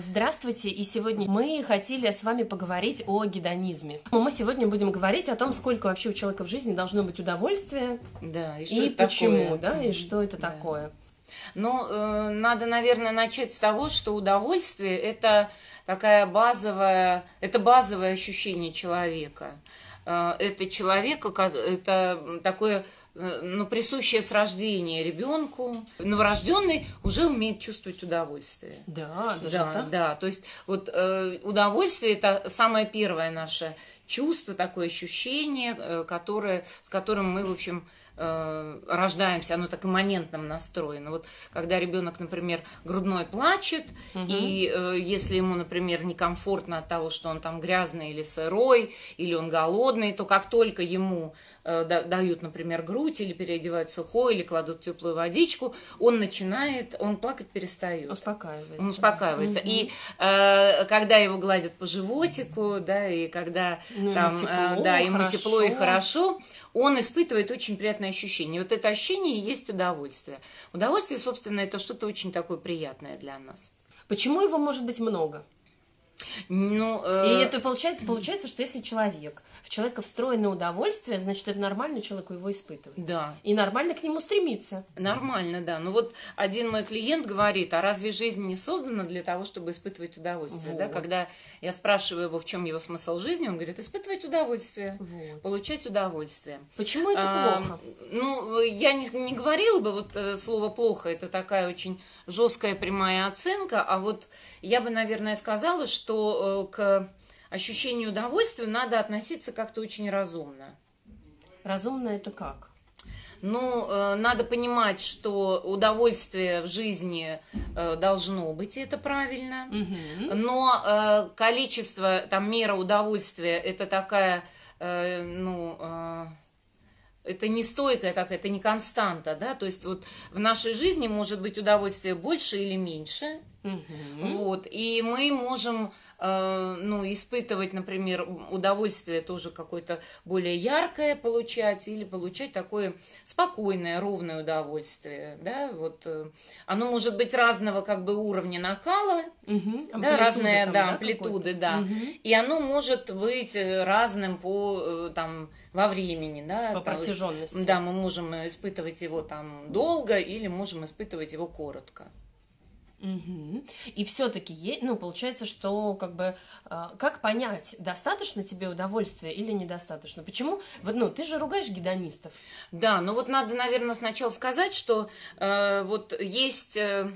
Здравствуйте, и сегодня мы хотели с вами поговорить о гедонизме. Мы сегодня будем говорить о том, сколько вообще у человека в жизни должно быть удовольствия, Да, и, что и почему, такое? да, и что это Да. такое. Ну, э, надо, наверное, начать с того, что удовольствие это такая базовая, это базовое ощущение человека. Э, Это человека, это такое ну, присущее с рождения ребенку. Новорожденный уже умеет чувствовать удовольствие. Да, даже Да, так? да. То есть вот э, удовольствие это самое первое наше чувство, такое ощущение, э, которое, с которым мы, в общем, э, рождаемся, оно так имманентным настроено. Вот когда ребенок, например, грудной плачет, и э, если ему, например, некомфортно от того, что он там грязный или сырой, или он голодный, то как только ему э, дают, например, грудь или переодевают сухой, или кладут теплую водичку, он начинает, он плакать перестает. Успокаивается. Он успокаивается. И э, когда его гладят по животику, да, и когда Ну, ему там, тепло, э, да, ему хорошо. тепло и хорошо, он испытывает очень приятное ощущение. Вот это ощущение и есть удовольствие. Удовольствие, собственно, это что-то очень такое приятное для нас. Почему его может быть много? Ну, И э, это получается, получается, что если человек, в человека встроено удовольствие, значит, это нормально человеку его испытывать. да, И нормально к нему стремиться. нормально, да. Ну вот один мой клиент говорит, а разве жизнь не создана для того, чтобы испытывать удовольствие? Да? Вот. Когда я спрашиваю его, в чем его смысл жизни, он говорит, испытывать удовольствие, Вот. получать удовольствие. Почему это А, плохо? Ну, я не, не говорила бы, вот э, слово плохо, это такая очень жесткая прямая оценка, а вот я бы, наверное, сказала, что э, к ощущению удовольствия надо относиться как-то очень разумно. Разумно это как? Ну, э, надо понимать, что удовольствие в жизни э, должно быть, и это правильно. Но э, количество, там, мера удовольствия, это такая, ну, это не стойкая такая, это не константа, да, то есть вот в нашей жизни может быть удовольствие больше или меньше, Мгм. вот, и мы можем, э, ну, испытывать, например, удовольствие тоже какое-то более яркое получать или получать такое спокойное, ровное удовольствие, да, вот. э, Оно может быть разного как бы уровня накала, Мгм. да, разные, там, да, да, амплитуды, да. Мгм. И оно может быть э, разным по, там, во времени, да. По есть, протяженности. Да, мы можем испытывать его там долго или можем испытывать его коротко. Мгм. И все-таки, ну, получается, что как бы, а, как понять, достаточно тебе удовольствия или недостаточно? Почему? Вот, ну, ты же ругаешь гедонистов. Да, ну вот надо, наверное, сначала сказать, что э, вот есть э,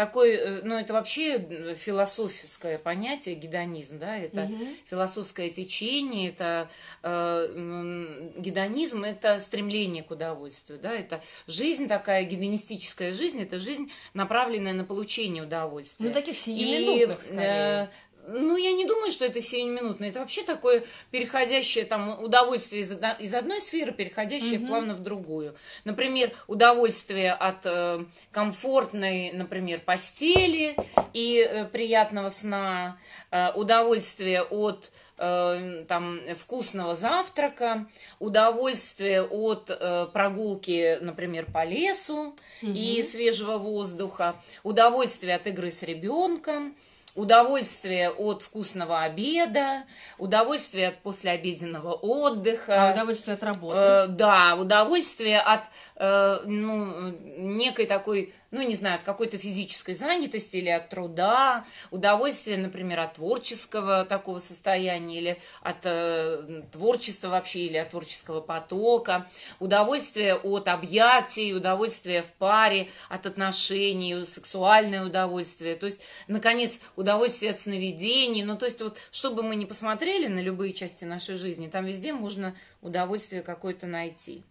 такой, э, ну это вообще э, философское понятие гедонизм, да, это Мгм. философское течение, это э, гедонизм, это стремление к удовольствию, да, это жизнь такая гедонистическая жизнь, это жизнь направленная на получение удовольствия. Ну, таких И, сиюминутных, скорее. э, ну, я не думаю, что это сиюминутно. Это вообще такое переходящее там удовольствие из, одно- из одной сферы, переходящее плавно в другую. Например, удовольствие от э, комфортной, например, постели и э, приятного сна, э, удовольствие от э, там вкусного завтрака, удовольствие от э, прогулки, например, по лесу и свежего воздуха, удовольствие от игры с ребенком, удовольствие от вкусного обеда, удовольствие от послеобеденного отдыха. А удовольствие от работы. Э, да, удовольствие от э, ну, некой такой, ну, не знаю, от какой-то физической занятости или от труда, удовольствие, например, от творческого такого состояния или от э, творчества вообще, или от творческого потока, удовольствие от объятий, удовольствие в паре, от отношений, сексуальное удовольствие, то есть, наконец, удовольствие от сновидений, ну, то есть, вот, что бы мы ни посмотрели на любые части нашей жизни, там везде можно удовольствие какое-то найти.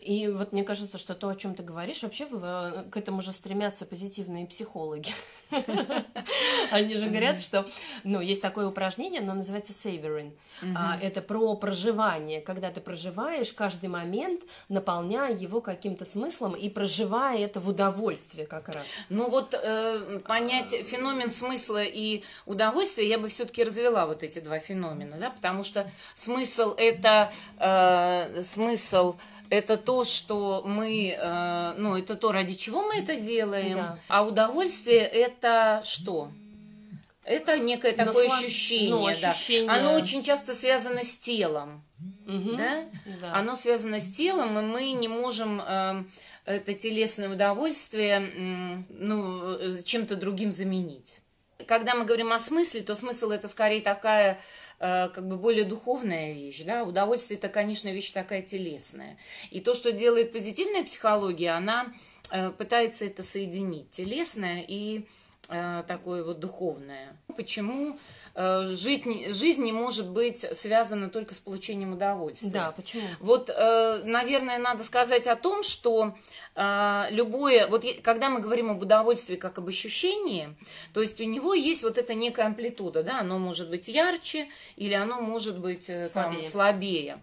И вот мне кажется, что то, о чем ты говоришь, вообще в- к этому же стремятся позитивные психологи. Они же говорят, что, ну, есть такое упражнение, оно называется savoring. А, Это про проживание, когда ты проживаешь каждый момент, наполняя его каким-то смыслом и проживая это в удовольствие как раз. Ну вот э, понять феномен смысла и удовольствия я бы все-таки развела вот эти два феномена, да, потому что смысл это э, смысл это то, что мы, э, ну, это то, ради чего мы это делаем, Да. а удовольствие это что? Это некое такое Наслаж... ощущение, ну, ощущение, да. Оно очень часто связано с телом, угу. да? да? Оно связано с телом, и мы не можем э, это телесное удовольствие, э, ну, чем-то другим заменить. Когда мы говорим о смысле, то смысл это скорее такая, э, как бы более духовная вещь, да. Удовольствие это, конечно, вещь такая телесная. И то, что делает позитивная психология, она э, пытается это соединить, телесное и Э, такое вот духовное. Почему жить, жизнь не может быть связана только с получением удовольствия? Да, почему? Вот, э, наверное, надо сказать о том, что любое, вот когда мы говорим об удовольствии как об ощущении, то есть у него есть вот эта некая амплитуда, да, оно может быть ярче или оно может быть слабее, там, слабее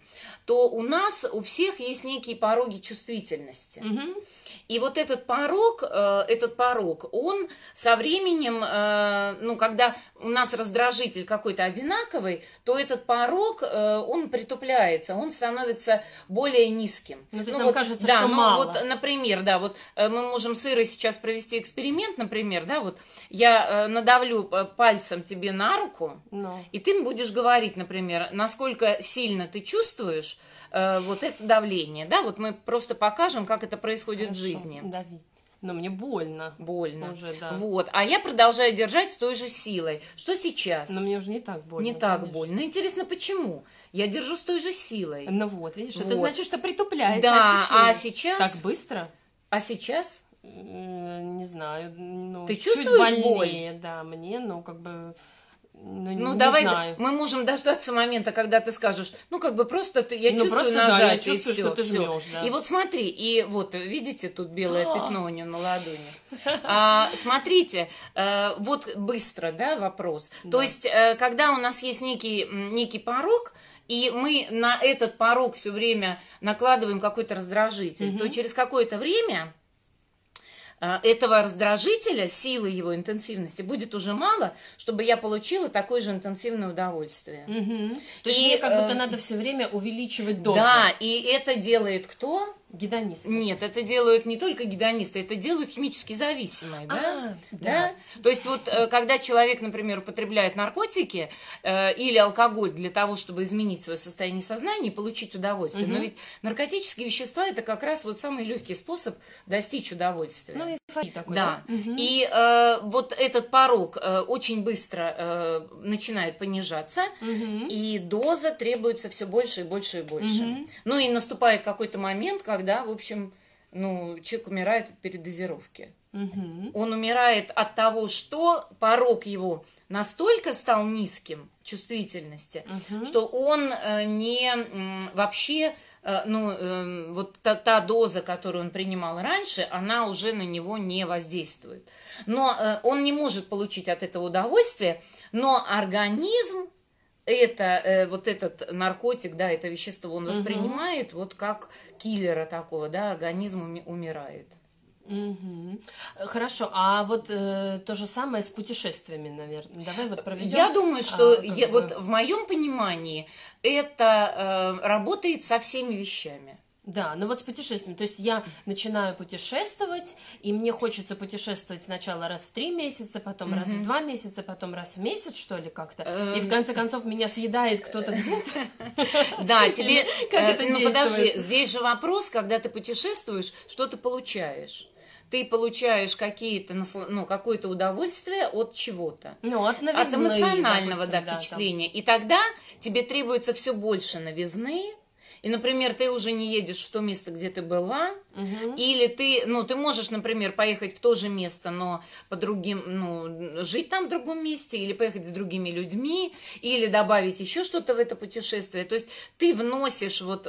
то у нас у всех есть некие пороги чувствительности. Угу. И вот этот порог, э, этот порог, он со временем, э, ну, когда у нас раздражитель какой-то одинаковый, то этот порог, э, он притупляется, он становится более низким. Ну, то есть ну, вот, кажется, да, что ну, мало. вот, например, да, вот мы можем с Ирой сейчас провести эксперимент, например, да, вот я надавлю пальцем тебе на руку, no. Ну. и ты будешь говорить, например, насколько сильно ты чувствуешь, э, вот это давление, да, вот мы просто покажем, как это происходит Хорошо, в жизни. Дави. Но мне больно. Больно. Уже, да. Вот. А я продолжаю держать с той же силой. Что сейчас? Но мне уже не так больно. Не так конечно. больно. Интересно, почему? Я держу с той же силой. Ну вот, видишь, вот. это значит, что притупляется Да, ощущение. а сейчас... Так быстро? А сейчас? Не знаю. Ну, Ты чувствуешь чуть больнее, боль? Да, мне, ну, как бы ну, ну давай, знаю. мы можем дождаться момента, когда ты скажешь, ну как бы просто ты, я ну, чувствую просто, нажатие, да, я чувствую, и все, что ты жмешь, да. И вот смотри, и вот видите, тут белое а. пятно у нее на ладони. А, смотрите, э, вот быстро, да, вопрос. Да. То есть, э, когда у нас есть некий некий порог, и мы на этот порог все время накладываем какой-то раздражитель, угу. то через какое-то время а, этого раздражителя, силы его интенсивности будет уже мало, чтобы я получила такое же интенсивное удовольствие. Угу. То есть и, мне как будто э, надо все время увеличивать дозу. Да, и это делает кто? Гедонисты. Нет, это делают не только гедонисты, это делают химически зависимые, да? А, да? да? То есть вот э, когда человек, например, употребляет наркотики э, или алкоголь для того, чтобы изменить свое состояние сознания и получить удовольствие, угу. но ведь наркотические вещества это как раз вот самый легкий способ достичь удовольствия. Ну и такой, да. да? Угу. И э, вот этот порог э, очень быстро э, начинает понижаться, угу. и доза требуется все больше и больше и больше. Угу. Ну и наступает какой-то момент, когда когда, в общем, ну, человек умирает от передозировки. Угу. Он умирает от того, что порог его настолько стал низким чувствительности, угу. что он э, не вообще, э, ну, э, вот та, та доза, которую он принимал раньше, она уже на него не воздействует. Но он не может получить от этого удовольствие, но организм это, э, вот этот наркотик, да, это вещество он воспринимает угу. вот как киллера такого, да, организм уми- умирает. Угу. Хорошо, а вот э, то же самое с путешествиями, наверное. Давай вот проведем. Я думаю, что а, я, бы... вот в моем понимании это э, работает со всеми вещами. Да, ну вот с путешествием. То есть я начинаю путешествовать, и мне хочется путешествовать сначала раз в три месяца, потом mm-hmm. раз в два месяца, потом раз в месяц, что ли, как-то. И в эм. конце концов меня съедает кто-то где-то. Да, тебе... Как это Ну подожди, здесь же вопрос, когда ты путешествуешь, что ты получаешь? ты получаешь какие-то, ну, какое-то удовольствие от чего-то. Ну, от новизны. От эмоционального, допустим, да, впечатления. Да, И тогда тебе требуется все больше новизны, и, например, ты уже не едешь в то место, где ты была, угу. или ты, ну, ты можешь, например, поехать в то же место, но по другим, ну, жить там в другом месте, или поехать с другими людьми, или добавить еще что-то в это путешествие. То есть ты вносишь, вот,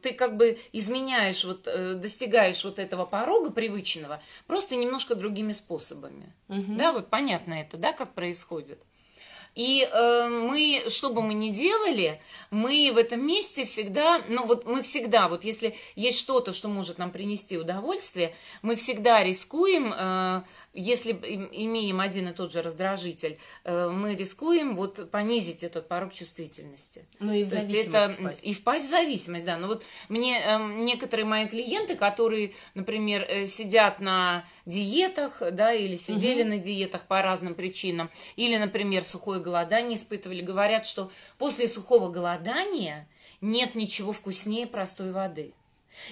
ты как бы изменяешь, вот, э, достигаешь вот этого порога привычного, просто немножко другими способами. Угу. Да, вот понятно это, да, как происходит. И э, мы, что бы мы ни делали, мы в этом месте всегда, ну вот мы всегда, вот если есть что-то, что может нам принести удовольствие, мы всегда рискуем, э, если имеем один и тот же раздражитель, э, мы рискуем вот понизить этот порог чувствительности. Ну и в То зависимость это, впасть. И впасть в зависимость, да. Но вот мне э, некоторые мои клиенты, которые, например, э, сидят на диетах, да, или сидели угу. на диетах по разным причинам, или, например, сухое голодание испытывали, говорят, что после сухого голодания нет ничего вкуснее простой воды.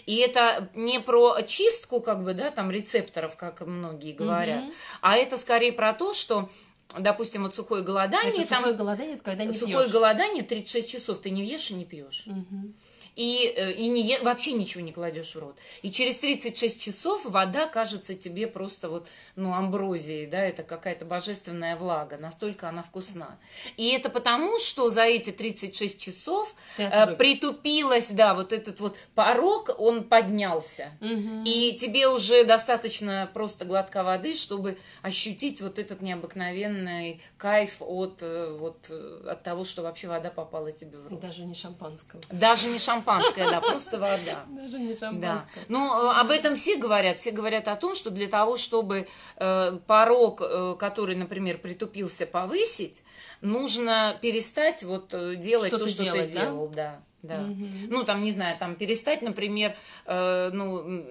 И это не про чистку, как бы, да, там рецепторов, как многие говорят, угу. а это скорее про то, что допустим, вот сухое голодание. Это сухое голодание, это когда не Сухое пьешь. голодание 36 часов ты не ешь и не пьешь. Угу и, э, и не, вообще ничего не кладешь в рот. И через 36 часов вода кажется тебе просто вот, ну, амброзией, да, это какая-то божественная влага, настолько она вкусна. И это потому, что за эти 36 часов э, притупилась, да, вот этот вот порог, он поднялся. Угу. И тебе уже достаточно просто глотка воды, чтобы ощутить вот этот необыкновенный кайф от, э, вот, э, от того, что вообще вода попала тебе в рот. Даже не шампанского. Даже не шампанского шампанское, да, просто вода. Даже не шампанское. Да. Ну, об этом все говорят. Все говорят о том, что для того, чтобы э, порог, э, который, например, притупился, повысить, нужно перестать вот э, делать что то, что делать, ты делал, да. Да. Угу. Ну, там, не знаю, там перестать, например, э, ну,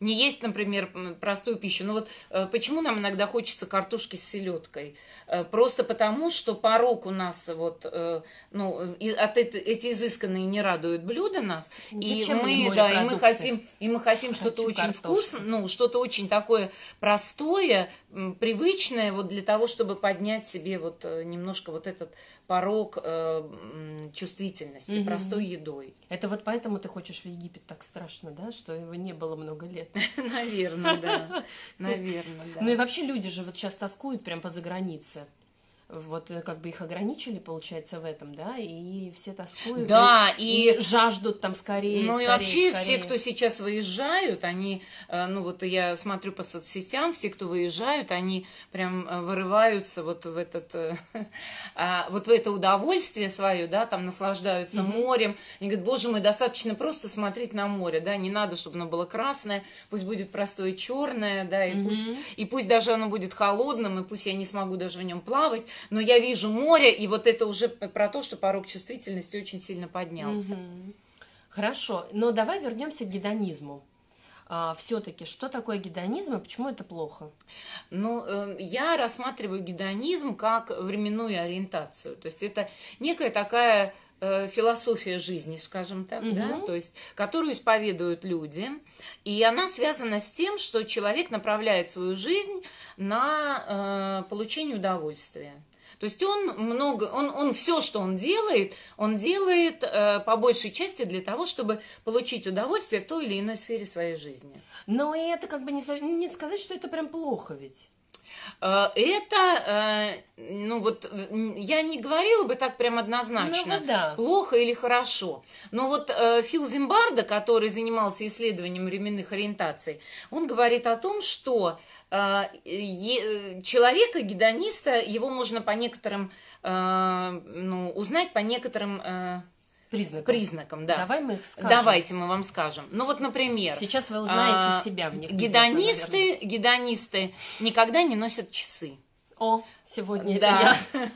не есть, например, простую пищу. Ну вот э, почему нам иногда хочется картошки с селедкой? Э, просто потому, что порог у нас вот, э, ну, от это, эти изысканные не радуют блюда нас, Зачем и мы, да, и мы хотим, и мы хотим что-то очень вкусное, ну, что-то очень такое простое, привычное, вот для того, чтобы поднять себе вот немножко вот этот порог э, чувствительности угу. простой едой. Это вот поэтому ты хочешь в Египет так страшно, да, что его не было много лет. Наверное, да. Наверное, да. Ну и вообще люди же вот сейчас тоскуют прям по загранице вот э, как бы их ограничили, получается, в этом, да, и все тоскуют. Да, и, и жаждут там скорее. Ну скорее, и вообще скорее. все, кто сейчас выезжают, они, э, ну вот я смотрю по соцсетям, все, кто выезжают, они прям э, вырываются вот в этот, а, вот в это удовольствие свое, да, там наслаждаются mm-hmm. морем. Они говорят, боже мой, достаточно просто смотреть на море, да, не надо, чтобы оно было красное, пусть будет простое черное, да, и mm-hmm. пусть, и пусть даже оно будет холодным, и пусть я не смогу даже в нем плавать, но я вижу море, и вот это уже про то, что порог чувствительности очень сильно поднялся. Угу. Хорошо, но давай вернемся к гедонизму. А, все-таки, что такое гедонизм и почему это плохо? Ну, э, я рассматриваю гедонизм как временную ориентацию. То есть это некая такая э, философия жизни, скажем так, угу. да, то есть, которую исповедуют люди, и она связана с тем, что человек направляет свою жизнь на э, получение удовольствия. То есть он много, он, он все, что он делает, он делает э, по большей части для того, чтобы получить удовольствие в той или иной сфере своей жизни. Но и это как бы не, не сказать, что это прям плохо ведь. Э, это, э, ну вот, я не говорила бы так прям однозначно, ну, да. плохо или хорошо. Но вот э, Фил Зимбарда, который занимался исследованием временных ориентаций, он говорит о том, что человека, гедониста, его можно по некоторым, ну, узнать по некоторым признакам. признакам, да. Давай мы их скажем. Давайте мы вам скажем. Ну вот, например. Сейчас вы узнаете а, себя в них. Гедонисты, гедонисты никогда не носят часы. О, сегодня да. я.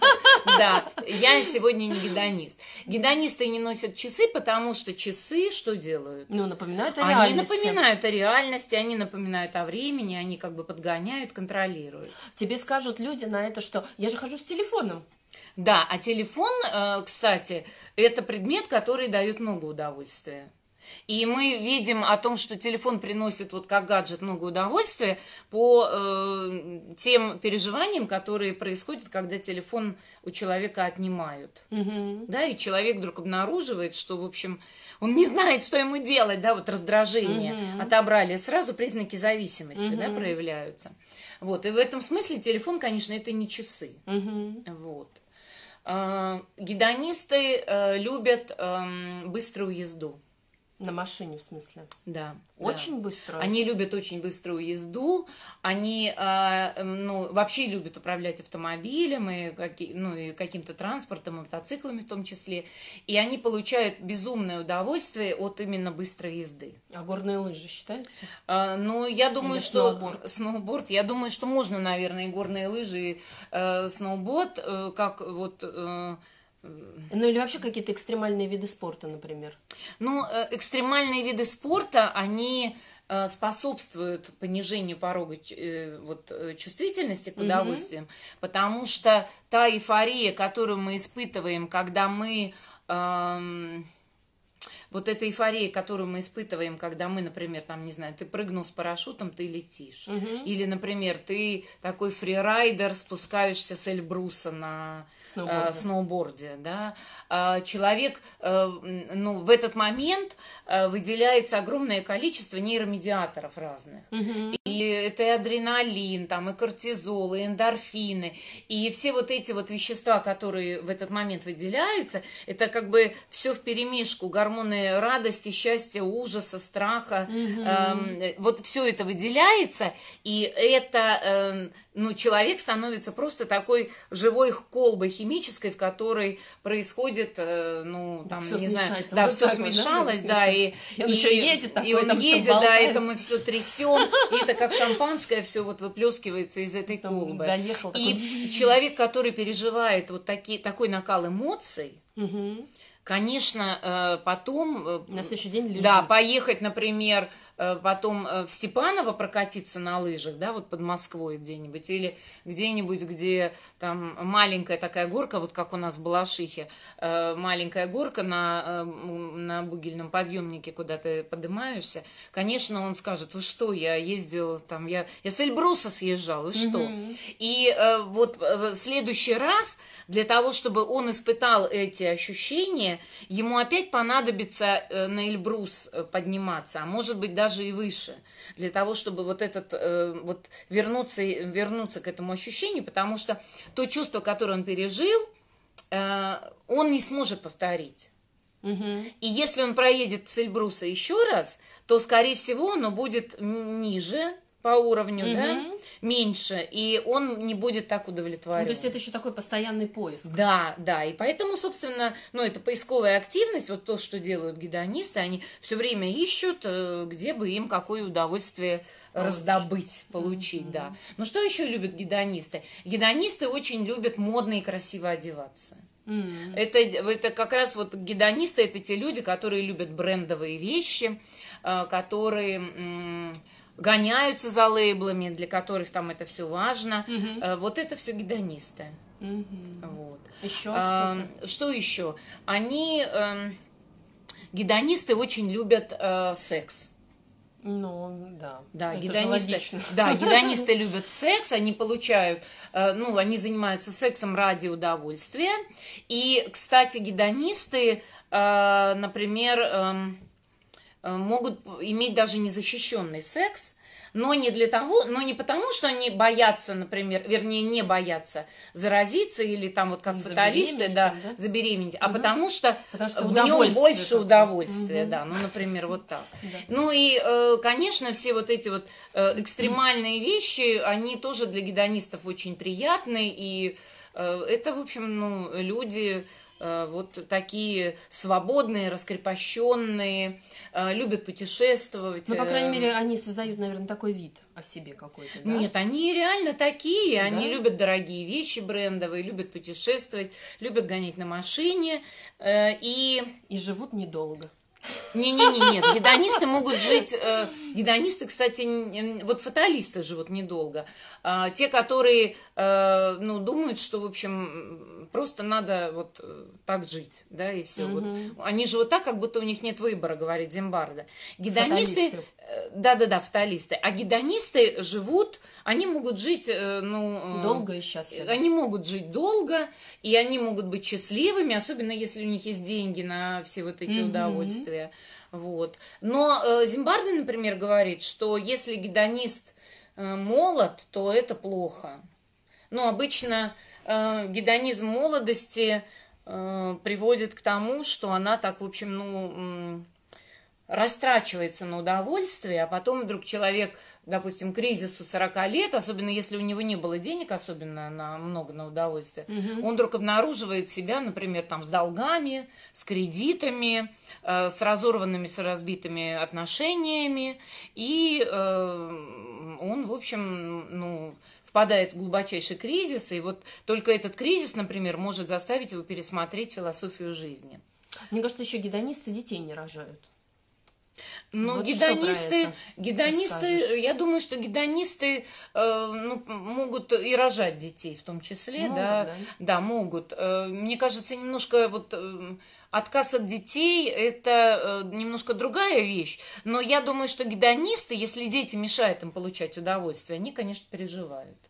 Да, я сегодня не гедонист. Гедонисты не носят часы, потому что часы что делают? Ну, напоминают о реальности. Они напоминают о реальности, они напоминают о времени, они как бы подгоняют, контролируют. Тебе скажут люди на это, что я же хожу с телефоном. Да, а телефон, э, кстати, это предмет, который дает много удовольствия. И мы видим о том, что телефон приносит вот как гаджет много удовольствия по э, тем переживаниям, которые происходят, когда телефон у человека отнимают. Угу. Да, и человек вдруг обнаруживает, что, в общем, он не знает, что ему делать, да, вот раздражение угу. отобрали, сразу признаки зависимости, угу. да, проявляются. Вот, и в этом смысле телефон, конечно, это не часы. Угу. Вот. Э, гедонисты э, любят эм, быструю езду. На машине, в смысле? Да. Очень да. быстро. Они любят очень быструю езду. Они, э, ну, вообще любят управлять автомобилем и, каки, ну, и каким-то транспортом, мотоциклами в том числе. И они получают безумное удовольствие от именно быстрой езды. А горные лыжи считаются? Э, ну, я думаю, Или что... Сноуборд. Сноуборд. Я думаю, что можно, наверное, и горные лыжи, и э, сноуборд, э, как вот... Э, ну или вообще какие-то экстремальные виды спорта, например. Ну, э, экстремальные виды спорта, они э, способствуют понижению порога э, вот, чувствительности к удовольствиям, угу. потому что та эйфория, которую мы испытываем, когда мы... Эм, вот эта эйфория, которую мы испытываем, когда мы, например, там, не знаю, ты прыгнул с парашютом, ты летишь. Угу. Или, например, ты такой фрирайдер, спускаешься с Эльбруса на сноуборде, э, сноуборде да. Э, человек, э, ну, в этот момент э, выделяется огромное количество нейромедиаторов разных. Угу. И это и адреналин, там, и кортизол, и эндорфины, и все вот эти вот вещества, которые в этот момент выделяются, это как бы все в перемешку, гормоны радости, счастья, ужаса, страха. Угу. Эм, вот все это выделяется, и это, э, ну, человек становится просто такой живой колбой химической, в которой происходит, э, ну, там, все не знаю, да, все смешалось, да, и, и он еще едет, и он едет, да, это мы все трясем, и это как шампанское все вот выплескивается из этой колбы. Доехал, и человек, который переживает вот такие, такой накал эмоций, угу Конечно, э, потом... Э, На следующий день лежит. Да, поехать, например, потом э, в Степаново прокатиться на лыжах, да, вот под Москвой где-нибудь, или где-нибудь, где там маленькая такая горка, вот как у нас в Балашихе, э, маленькая горка на, на бугельном подъемнике, куда ты поднимаешься, конечно, он скажет, вы что, я ездил там, я, я с Эльбруса съезжал, вы что? Mm-hmm. И вот в следующий раз для того, чтобы он испытал эти ощущения, ему опять понадобится на Эльбрус подниматься, а может быть даже даже и выше, для того, чтобы вот этот, э, вот вернуться, вернуться к этому ощущению, потому что то чувство, которое он пережил, э, он не сможет повторить. Угу. И если он проедет Цельбруса еще раз, то, скорее всего, оно будет ниже по уровню, угу. да, меньше, и он не будет так удовлетворен. Ну, то есть это еще такой постоянный поиск. Да, да, и поэтому, собственно, ну, это поисковая активность, вот то, что делают гедонисты, они все время ищут, э, где бы им какое удовольствие раздобыть, получить, mm-hmm. да. Но что еще любят гедонисты? Гедонисты очень любят модно и красиво одеваться. Mm-hmm. Это, это как раз вот гедонисты, это те люди, которые любят брендовые вещи, э, которые гоняются за лейблами, для которых там это все важно. Угу. Вот это все гедонисты. Угу. Вот. Еще а, что Что еще? Они, э, гедонисты очень любят э, секс. Ну, да. Да, это гедонисты, да, гедонисты любят секс, они получают, э, ну, они занимаются сексом ради удовольствия. И, кстати, гедонисты, э, например, э, Э, могут иметь даже незащищенный секс, но не для того, но не потому, что они боятся, например, вернее, не боятся заразиться или там вот как фаталисты, да, да, забеременеть, а потому что, потому что в нем больше такое. удовольствия, угу. да, ну, например, вот так. Да. Ну и, э, конечно, все вот эти вот э, экстремальные вещи, они тоже для гедонистов очень приятны, и это, в общем, ну, люди Э, вот такие свободные, раскрепощенные, э, любят путешествовать. Ну, по крайней э, мере, они создают, наверное, такой вид о себе какой-то. Да? Нет, они реально такие. Да? Они любят дорогие вещи брендовые, любят путешествовать, любят гонять на машине и... И живут недолго. Не-не-не, нет, гедонисты могут жить, э, гедонисты, кстати, вот фаталисты живут недолго. А, те, которые, э, ну, думают, что, в общем, просто надо вот э, так жить, да, и все. Угу. Вот, они живут так, как будто у них нет выбора, говорит Зимбарда. Гедонисты, э, да-да-да, фаталисты. А гедонисты живут, они могут жить, э, ну... Э, долго и счастливо. Они могут жить долго, и они могут быть счастливыми, особенно если у них есть деньги на все вот эти угу. удовольствия. Вот. Но э, Зимбарда, например, говорит, что если гедонист э, молод, то это плохо. Но обычно э, гедонизм молодости э, приводит к тому, что она так, в общем, ну, растрачивается на удовольствие, а потом вдруг человек, допустим, кризису 40 лет, особенно если у него не было денег, особенно на много на удовольствие, угу. он вдруг обнаруживает себя, например, там с долгами, с кредитами, э, с разорванными, с разбитыми отношениями, и э, он, в общем, ну, впадает в глубочайший кризис, и вот только этот кризис, например, может заставить его пересмотреть философию жизни. Мне кажется, еще гедонисты детей не рожают. Ну, Вот гедонисты, гедонисты, я думаю, что гедонисты э, ну, могут и рожать детей в том числе, Могут, да, да? да, могут. Э, мне кажется, немножко вот э, отказ от детей это э, немножко другая вещь, но я думаю, что гедонисты, если дети мешают им получать удовольствие, они, конечно, переживают.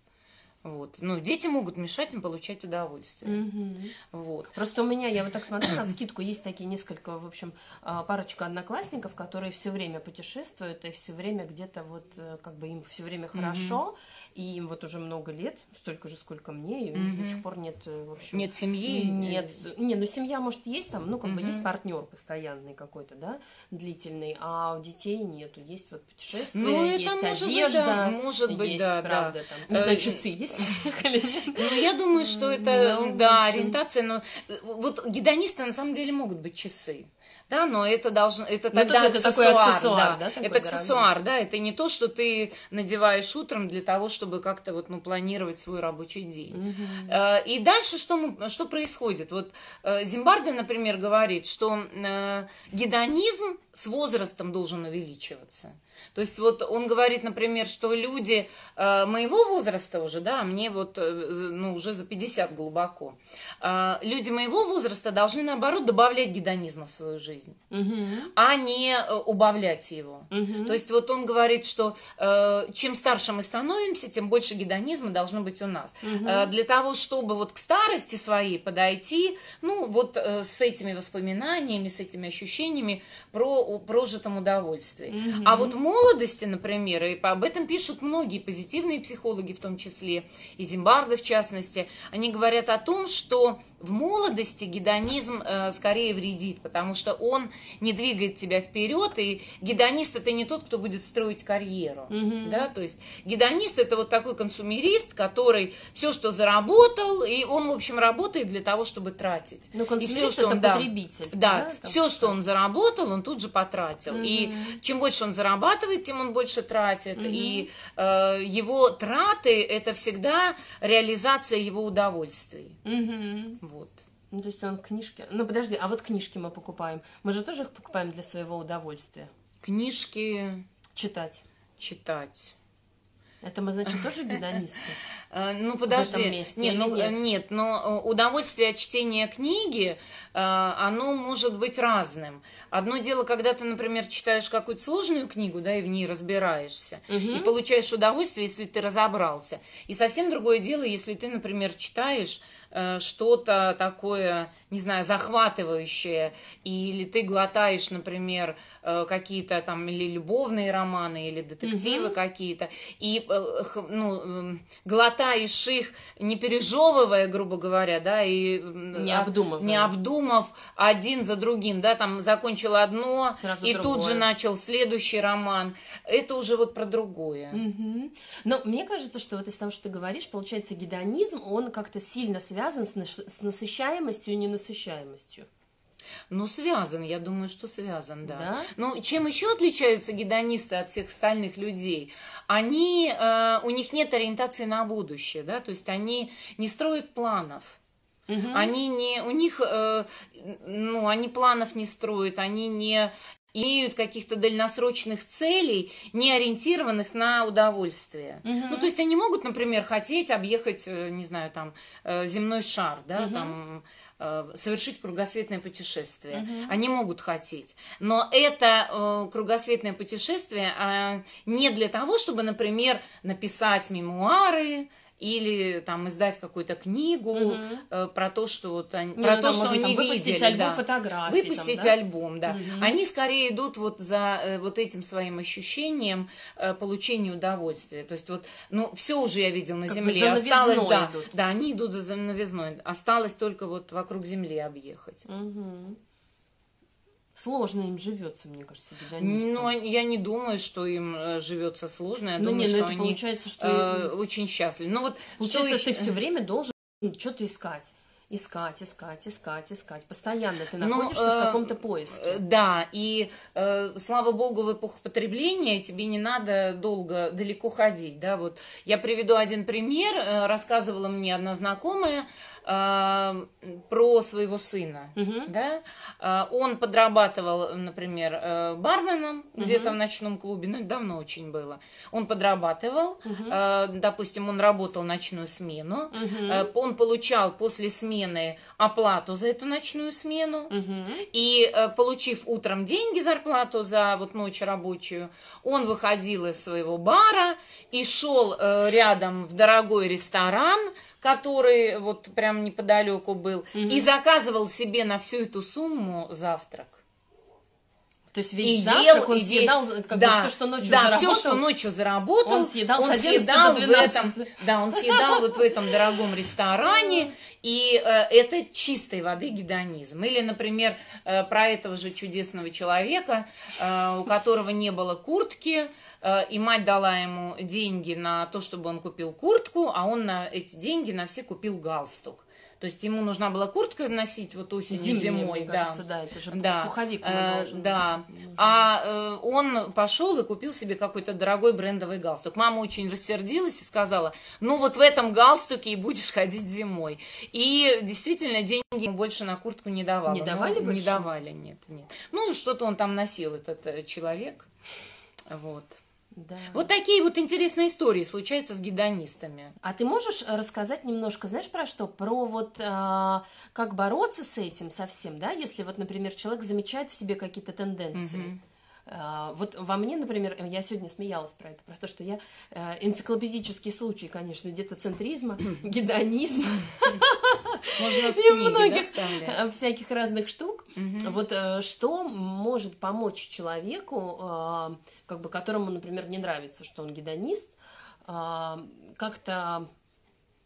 Вот. Ну, дети могут мешать им получать удовольствие. Мгм. Вот. Просто у меня, я вот так смотрю, на скидку есть такие несколько, в общем, а, парочка одноклассников, которые все время путешествуют и все время где-то вот, э, как бы им все время хорошо, и им вот уже много лет, столько же, сколько мне, и них до сих пор нет, э, в общем... Нет семьи? Нет, не, ну семья может есть там, ну как бы Мгм. есть партнер постоянный какой-то, да, длительный, а у детей нету, есть вот путешествия, Ну, это есть может быть, одежда, да, может быть, есть, да, да. правда, там, не Э, знаю, часы есть. Ну, я думаю, что это, да, ориентация, но э, вот гедонисты на самом деле могут быть часы. Да, но это должно, это Ну, тогда это такой аксессуар, да, да, такой это аксессуар, да, это не то, что ты надеваешь утром для того, чтобы как-то вот, ну, планировать свой рабочий день. Э, И дальше что, мы, что происходит? Вот э, Зимбарда, например, говорит, что э, гедонизм с возрастом должен увеличиваться. То есть вот он говорит, например, что люди э, моего возраста уже, да, мне вот, э, ну, уже за 50 глубоко, э, люди моего возраста должны, наоборот, добавлять гедонизма в свою жизнь, Мгм. а не убавлять его. Мгм. То есть вот он говорит, что чем старше мы становимся, тем больше гедонизма должно быть у нас. Э, для того, чтобы вот к старости своей подойти, ну вот с этими воспоминаниями, с этими ощущениями про прожитом удовольствии. А вот в молодости, например, и об этом пишут многие позитивные психологи, в том числе и Зимбарда в частности, они говорят о том, что в молодости гедонизм э, скорее вредит, потому что он не двигает тебя вперед, и гедонист это не тот, кто будет строить карьеру, да, то есть гедонист это вот такой консумерист, который все, что заработал, и он, в общем, работает для того, чтобы тратить. Ну, И консумерист всё, что это он, да, потребитель. да, там? все, что он заработал, он тут же потратил. И чем больше он зарабатывает, тем он больше тратит. И э, его траты это всегда реализация его удовольствий. Мгм. Ну, то есть он книжки... Ну, подожди, а вот книжки мы покупаем. Мы же тоже их покупаем для своего удовольствия. Книжки Читать. читать. Это мы, значит, тоже гедонисты? Э, Ну, подожди. месте нет, ну, нет? нет, но э, удовольствие от чтения книги, э, оно может быть разным. Одно дело, когда ты, например, читаешь какую-то сложную книгу, да, и в ней разбираешься, и получаешь удовольствие, если ты разобрался. И совсем другое дело, если ты, например, читаешь что-то такое, не знаю, захватывающее, или ты глотаешь, например, э, какие-то там или любовные романы, или детективы какие-то, и э, ну, м, глотаешь их, не пережевывая, грубо говоря, да, и Не обдумывая. не обдумав один за другим, да, там закончил одно, Сразу и тут другое. же начал следующий роман. Это уже вот про другое. Мгм. Но мне кажется, что вот из того, что ты говоришь, получается, гедонизм, он как-то сильно связан с, наш- с насыщаемостью и ненасыщаемостью. Ну, связан, я думаю, что связан, да. Да? Ну, чем еще отличаются гедонисты от всех остальных людей? Они, э, у них нет ориентации на будущее, да, то есть они не строят планов. Они не, у них, э, ну, они планов не строят, они не имеют каких-то дальносрочных целей, не ориентированных на удовольствие. Ну, то есть они могут, например, хотеть объехать, э, не знаю, там, э, земной шар, да, там, э, совершить кругосветное путешествие. Они могут хотеть. Но это э, кругосветное путешествие а, не для того, чтобы, например, написать мемуары, или там издать какую-то книгу э, про то, что вот они, Не, про ну, то, там что они там выпустить видели, альбом да. фотографий, там, выпустить да? альбом, да. Они скорее идут вот за э, вот этим своим ощущением э, получения удовольствия. То есть вот, ну все уже я видел на Как земле, осталось, новизной да, идут. да, они идут за, новизной, осталось только вот вокруг земли объехать. Мгм. Сложно им живется, мне кажется, гедонистам. Но я не думаю, что им э, живется сложно. Я Ну, думаю, не, ну что это они получается, что э, очень счастливы. Ну вот что Получается, еще- ты все время должен что-то искать. Искать, искать, искать, искать. Постоянно ты Ну, находишься э, в каком-то поиске. Э, Да, и э, слава богу, в эпоху потребления тебе не надо долго, далеко ходить, да, вот. Я приведу один пример, Э, рассказывала мне одна знакомая, э, про своего сына, да, Э, он подрабатывал, например, э, барменом где-то в ночном клубе, ну, это давно очень было. Он подрабатывал, э, допустим, он работал ночную смену, э, он получал после смены оплату за эту ночную смену, и э, получив утром деньги, зарплату за вот ночь рабочую, он выходил из своего бара и шел рядом в дорогой ресторан, который вот прям неподалеку был, и заказывал себе на всю эту сумму завтрак. То есть И весь ел, завтрак он и съедал, весь- как да, бы все, что ночью да, заработал. все, что ночью заработал, он съедал он 11 до съедал в 12. этом, да, он съедал вот в этом дорогом ресторане, и э, это чистой воды гедонизм. Или, например, э, про этого же чудесного человека, э, у которого не было куртки, э, и мать дала ему деньги на то, чтобы он купил куртку, а он на эти деньги на все купил галстук. То есть ему нужна была куртка носить вот осенью, зимой, мне да. кажется, да, это же Да, пуховик э, должен да. быть. А э, он пошел и купил себе какой-то дорогой брендовый галстук. Мама очень рассердилась и сказала, ну вот в этом галстуке и будешь ходить зимой. И действительно деньги ему больше на куртку не давала. Не давали Ну, Не больше? давали, нет, нет. Ну что-то он там носил, этот э, человек. Вот. Да. Вот такие вот интересные истории случаются с гедонистами. А ты можешь э, рассказать немножко, знаешь, про что? Про вот а, как бороться с этим совсем, да? Если вот, например, человек замечает в себе какие-то тенденции. А, вот во мне, например, я сегодня смеялась про это, про то, что я э, энциклопедический случай, конечно, детоцентризма, гедонизма и многих э, всяких разных штук. Вот э, что может помочь человеку, э, как бы которому, например, не нравится, что он гедонист, э, как-то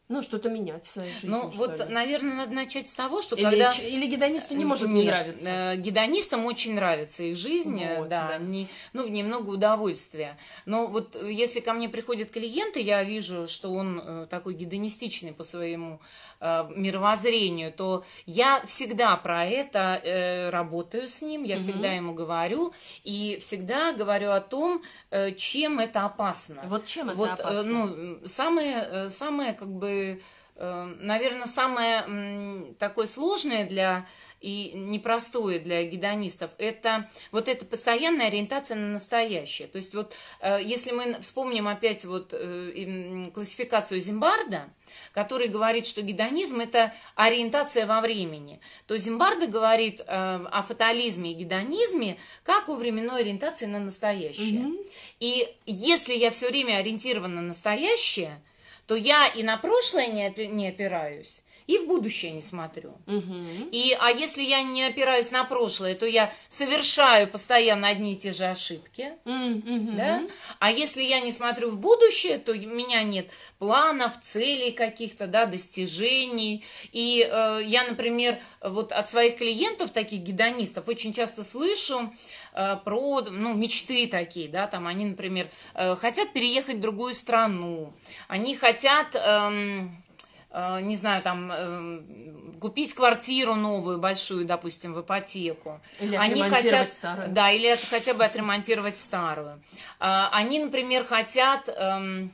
ну, что-то менять в своей жизни. Ну, вот, ли. наверное, надо начать с того, что или, когда... или гедонисту не может не Нет, нравиться. э, Гедонистам очень нравится их жизнь, э, Вот, да, да. Не, ну, немного удовольствия. Но вот э, если ко мне приходят клиенты, я вижу, что он такой гедонистичный по своему э, мировоззрению, то я всегда про это э, работаю с ним, я всегда ему говорю, и всегда говорю о том, э, чем это опасно. Вот чем это Вот, э, опасно? ну, самое, самое, как бы, наверное, самое такое сложное для и непростое для гедонистов, это вот эта постоянная ориентация на настоящее. То есть вот э, если мы вспомним опять вот э, классификацию Зимбарда, который говорит, что гедонизм – это ориентация во времени, то Зимбарда говорит э, о фатализме и гедонизме как о временной ориентации на настоящее. И если я все время ориентирована на настоящее, то я и на прошлое не, опи- не опираюсь, и в будущее не смотрю. И, а если я не опираюсь на прошлое, то я совершаю постоянно одни и те же ошибки. Мгм. Да? А если я не смотрю в будущее, то у меня нет планов, целей каких-то, да, достижений. И э, я, например, вот от своих клиентов, таких гедонистов, очень часто слышу э, про ну, мечты такие, да, там они, например, э, хотят переехать в другую страну, они хотят... э, не знаю, там, эм, купить квартиру новую, большую, допустим, в ипотеку. Или Они хотят, старую. да, или хотя бы отремонтировать старую. А, Они, например, хотят эм, э,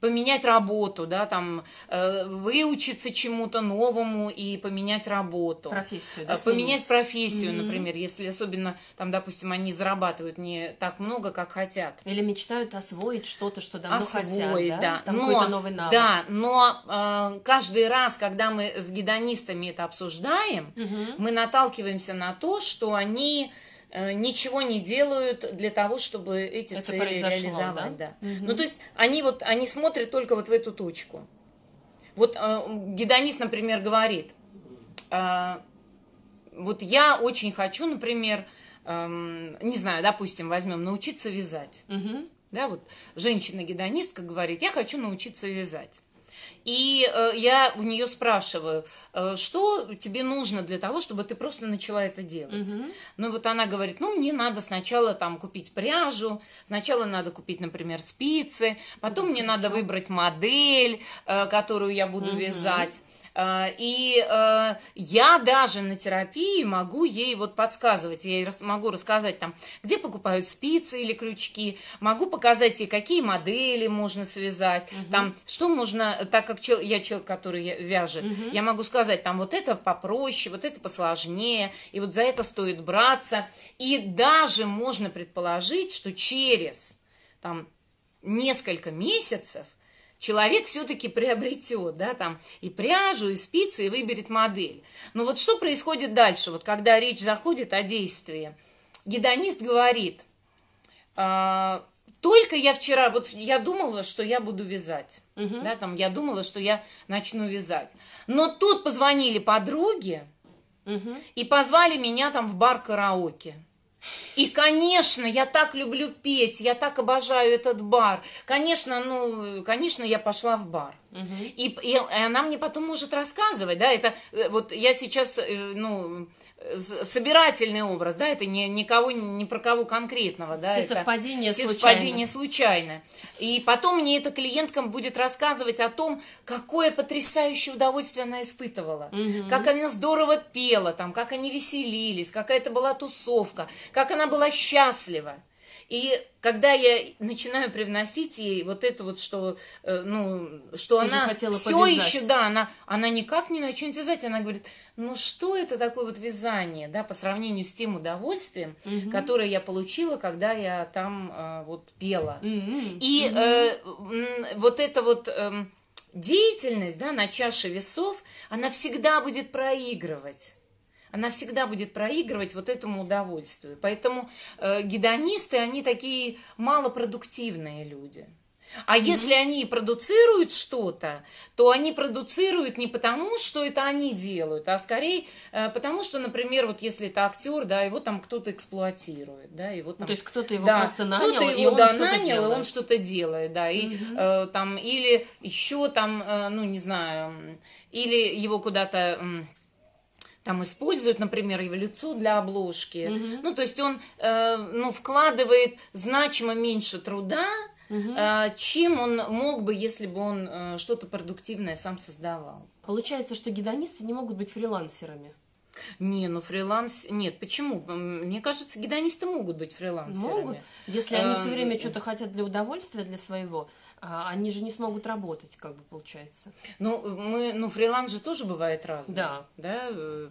поменять работу, да, там, э, выучиться чему-то новому и поменять работу. Профессию, да, Э, Поменять сменить. профессию, например, если особенно, там, допустим, они зарабатывают не так много, как хотят Или мечтают освоить что-то, что давно освоить, хотят, да. Там но, какой-то новый навык. Да, но э, каждый раз, когда мы с гедонистами это обсуждаем, мы наталкиваемся на то, что они э, ничего не делают для того, чтобы эти Это цели реализовать. да? Да? Ну, то есть они вот они смотрят только вот в эту точку. Вот э, гедонист, например, говорит, э, вот я очень хочу, например, эм, не знаю, допустим, возьмем научиться вязать. Мгм. Да, вот женщина-гедонистка говорит, я хочу научиться вязать. И э, я у нее спрашиваю, э, что тебе нужно для того, чтобы ты просто начала это делать. Ну вот она говорит, ну мне надо сначала там купить пряжу, сначала надо купить, например, спицы, потом мне надо выбрать модель, э, которую я буду вязать. А, и э, я даже на терапии могу ей вот подсказывать, я ей могу рассказать там, где покупают спицы или крючки, могу показать ей, какие модели можно связать, угу. там, что можно, так как чел, я человек, который вяжет, угу. я могу сказать, там, вот это попроще, вот это посложнее, и вот за это стоит браться. И даже можно предположить, что через там несколько месяцев человек все-таки приобретет, да, там и пряжу, и спицы, и выберет модель. Но вот что происходит дальше, вот когда речь заходит о действии? Гедонист говорит, э, только я вчера, вот я думала, что я буду вязать, угу. да, там, я думала, что я начну вязать. Но тут позвонили подруги угу. и позвали меня там в бар караоке. И, конечно, я так люблю петь, я так обожаю этот бар. Конечно, ну, конечно, я пошла в бар. Угу. И, и, и она мне потом может рассказывать, да, это э, вот я сейчас, э, ну, собирательный образ, да, это не никого, не про кого конкретного, да. Все это, совпадения все случайно. совпадения случайно. И потом мне эта клиенткам будет рассказывать о том, какое потрясающее удовольствие она испытывала, угу. как она здорово пела, там, как они веселились, какая это была тусовка, как она была счастлива. И когда я начинаю привносить ей вот это вот, что, э, ну, что Ты она все еще, да, она, она никак не начнет вязать, она говорит, ну что это такое вот вязание, да, по сравнению с тем удовольствием, угу. которое я получила, когда я там э, вот пела. Угу. И угу. Э, вот это вот... Э, деятельность, да, на чаше весов, она всегда будет проигрывать она всегда будет проигрывать вот этому удовольствию. Поэтому э, гедонисты, они такие малопродуктивные люди. А mm-hmm. если они продуцируют что-то, то они продуцируют не потому, что это они делают, а скорее э, потому, что, например, вот если это актер, да, его там кто-то эксплуатирует, да, его там, ну, то есть кто-то его да, просто нанял, кто-то его и он да, что-то нанял, делает. и он что-то делает, да, и mm-hmm. э, там или еще там, э, ну не знаю, или его куда-то там используют, например, его лицо для обложки. Угу. Ну, то есть он э, ну, вкладывает значимо меньше труда, угу. э, чем он мог бы, если бы он э, что-то продуктивное сам создавал. Получается, что гедонисты не могут быть фрилансерами. Не, ну фриланс... Нет, почему? Мне кажется, гедонисты могут быть фрилансерами. Могут, если они все время эм, что-то хотят для удовольствия, для своего. А они же не смогут работать, как бы получается. Ну, мы, ну, фриланс же тоже бывает разный. Да. Да, э,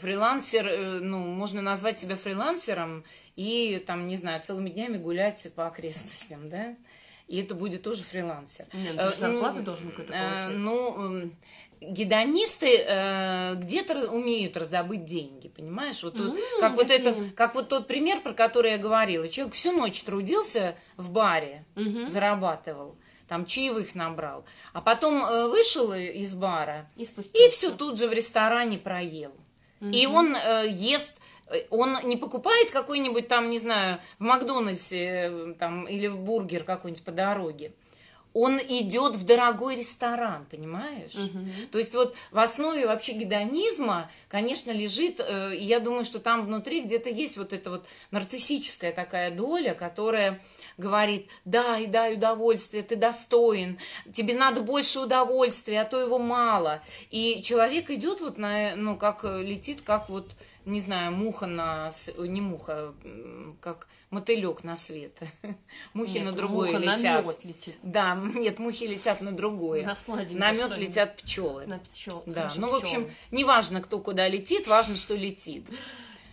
фрилансер, э, ну, можно назвать себя фрилансером и, там, не знаю, целыми днями гулять по окрестностям, да, и это будет тоже фрилансер. Нет, ну, ты же зарплату должен какой-то э, получать. Ну, гедонисты э, где-то умеют раздобыть деньги, понимаешь? Вот, mm, как вот это, как вот тот пример, про который я говорила. Человек всю ночь трудился в баре, mm-hmm. зарабатывал, там чаевых набрал, а потом э, вышел из бара и, и все тут же в ресторане проел. Mm-hmm. И он э, ест он не покупает какой-нибудь там, не знаю, в Макдональдсе э, там, или в бургер какой-нибудь по дороге он идет в дорогой ресторан, понимаешь? Угу. То есть вот в основе вообще гедонизма, конечно, лежит, э, я думаю, что там внутри где-то есть вот эта вот нарциссическая такая доля, которая говорит, дай, дай удовольствие, ты достоин, тебе надо больше удовольствия, а то его мало. И человек идет вот на, ну, как летит, как вот, не знаю, муха на, не муха, как мотылек на свет. Мухи нет, на другое муха летят. На мед летит. Да, нет, мухи летят на другое. На На мед летят пчелы. На пчел. Да, ну, в общем, не важно, кто куда летит, важно, что летит.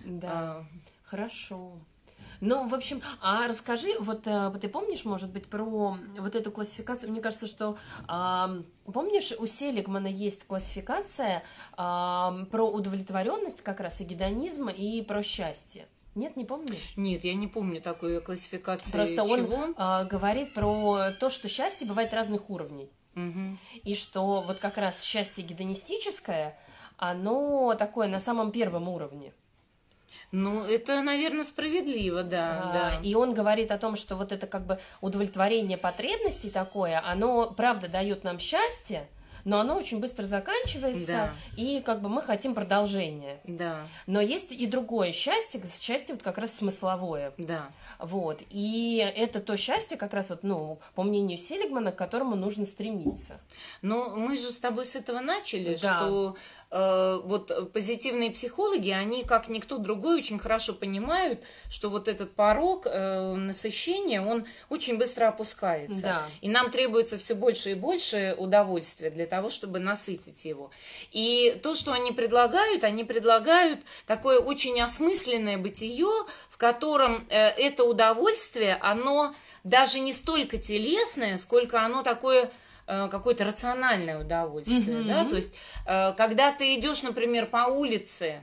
Да, а. хорошо. Ну, в общем, а расскажи, вот э, ты помнишь, может быть, про вот эту классификацию? Мне кажется, что а, помнишь, у Селигмана есть классификация а, про удовлетворенность как раз и гедонизм, и про счастье. Нет, не помнишь? Нет, я не помню такой классификации. Просто чего? он а, говорит про то, что счастье бывает разных уровней. Угу. И что вот как раз счастье гедонистическое, оно такое на самом первом уровне. Ну, это, наверное, справедливо, да, а, да. И он говорит о том, что вот это как бы удовлетворение потребностей такое, оно, правда, дает нам счастье, но оно очень быстро заканчивается, Да. и как бы мы хотим продолжения. Да, Но есть и другое счастье, счастье вот как раз смысловое. да. Вот. И это то счастье, как раз вот, ну, по мнению Селигмана, к которому нужно стремиться. Но мы же с тобой с этого начали, Да. что вот позитивные психологи, они, как никто другой, очень хорошо понимают, что вот этот порог э, насыщения, он очень быстро опускается. Да. И нам требуется все больше и больше удовольствия для того, чтобы насытить его. И то, что они предлагают, они предлагают такое очень осмысленное бытие, в котором э, это удовольствие, оно даже не столько телесное, сколько оно такое э, какое-то рациональное удовольствие, Мгм. да, то есть э, когда ты идешь, например, по улице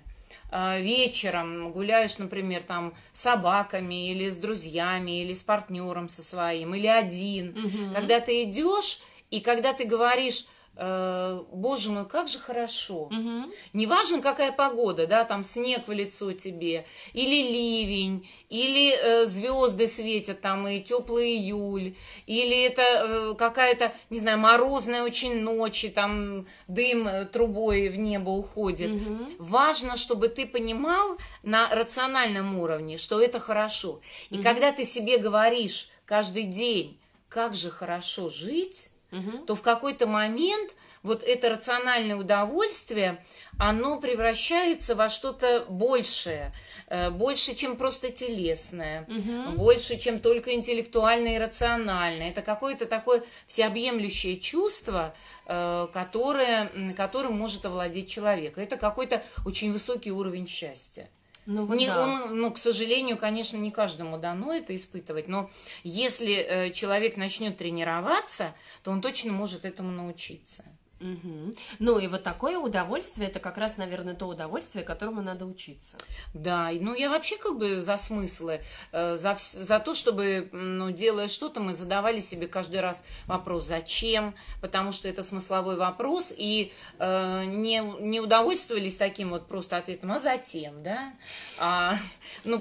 э, вечером, гуляешь, например, там с собаками или с друзьями, или с партнером со своим, или один, Мгм. когда ты идешь и когда ты говоришь, э, боже мой, как же хорошо, Мгм. Неважно, какая погода, да, там снег в лицо тебе, или ливень, или э, звезды светят, там и теплый июль, или это э, какая-то, не знаю, морозная очень ночь, и там дым э, трубой в небо уходит. Мгм. Важно, чтобы ты понимал на рациональном уровне, что это хорошо. И когда ты себе говоришь каждый день, как же хорошо жить, Мгм. то в какой-то момент вот это рациональное удовольствие, оно превращается во что-то большее, э, больше, чем просто телесное, Мгм. больше, чем только интеллектуальное и рациональное. Это какое-то такое всеобъемлющее чувство, э, которое, которым может овладеть человек. Это какой-то очень высокий уровень счастья. Ну, вот Не- да. он, ну, к сожалению, конечно, не каждому дано это испытывать, но если э, человек начнет тренироваться, то он точно может этому научиться. Мгм. Ну и вот такое удовольствие, это как раз, наверное, то удовольствие, которому надо учиться. Да, ну я вообще как бы за смыслы, э, за, за то, чтобы, ну, делая что-то, мы задавали себе каждый раз вопрос «зачем?», потому что это смысловой вопрос, и э, не, не удовольствовались таким вот просто ответом «а затем?», да, а, ну,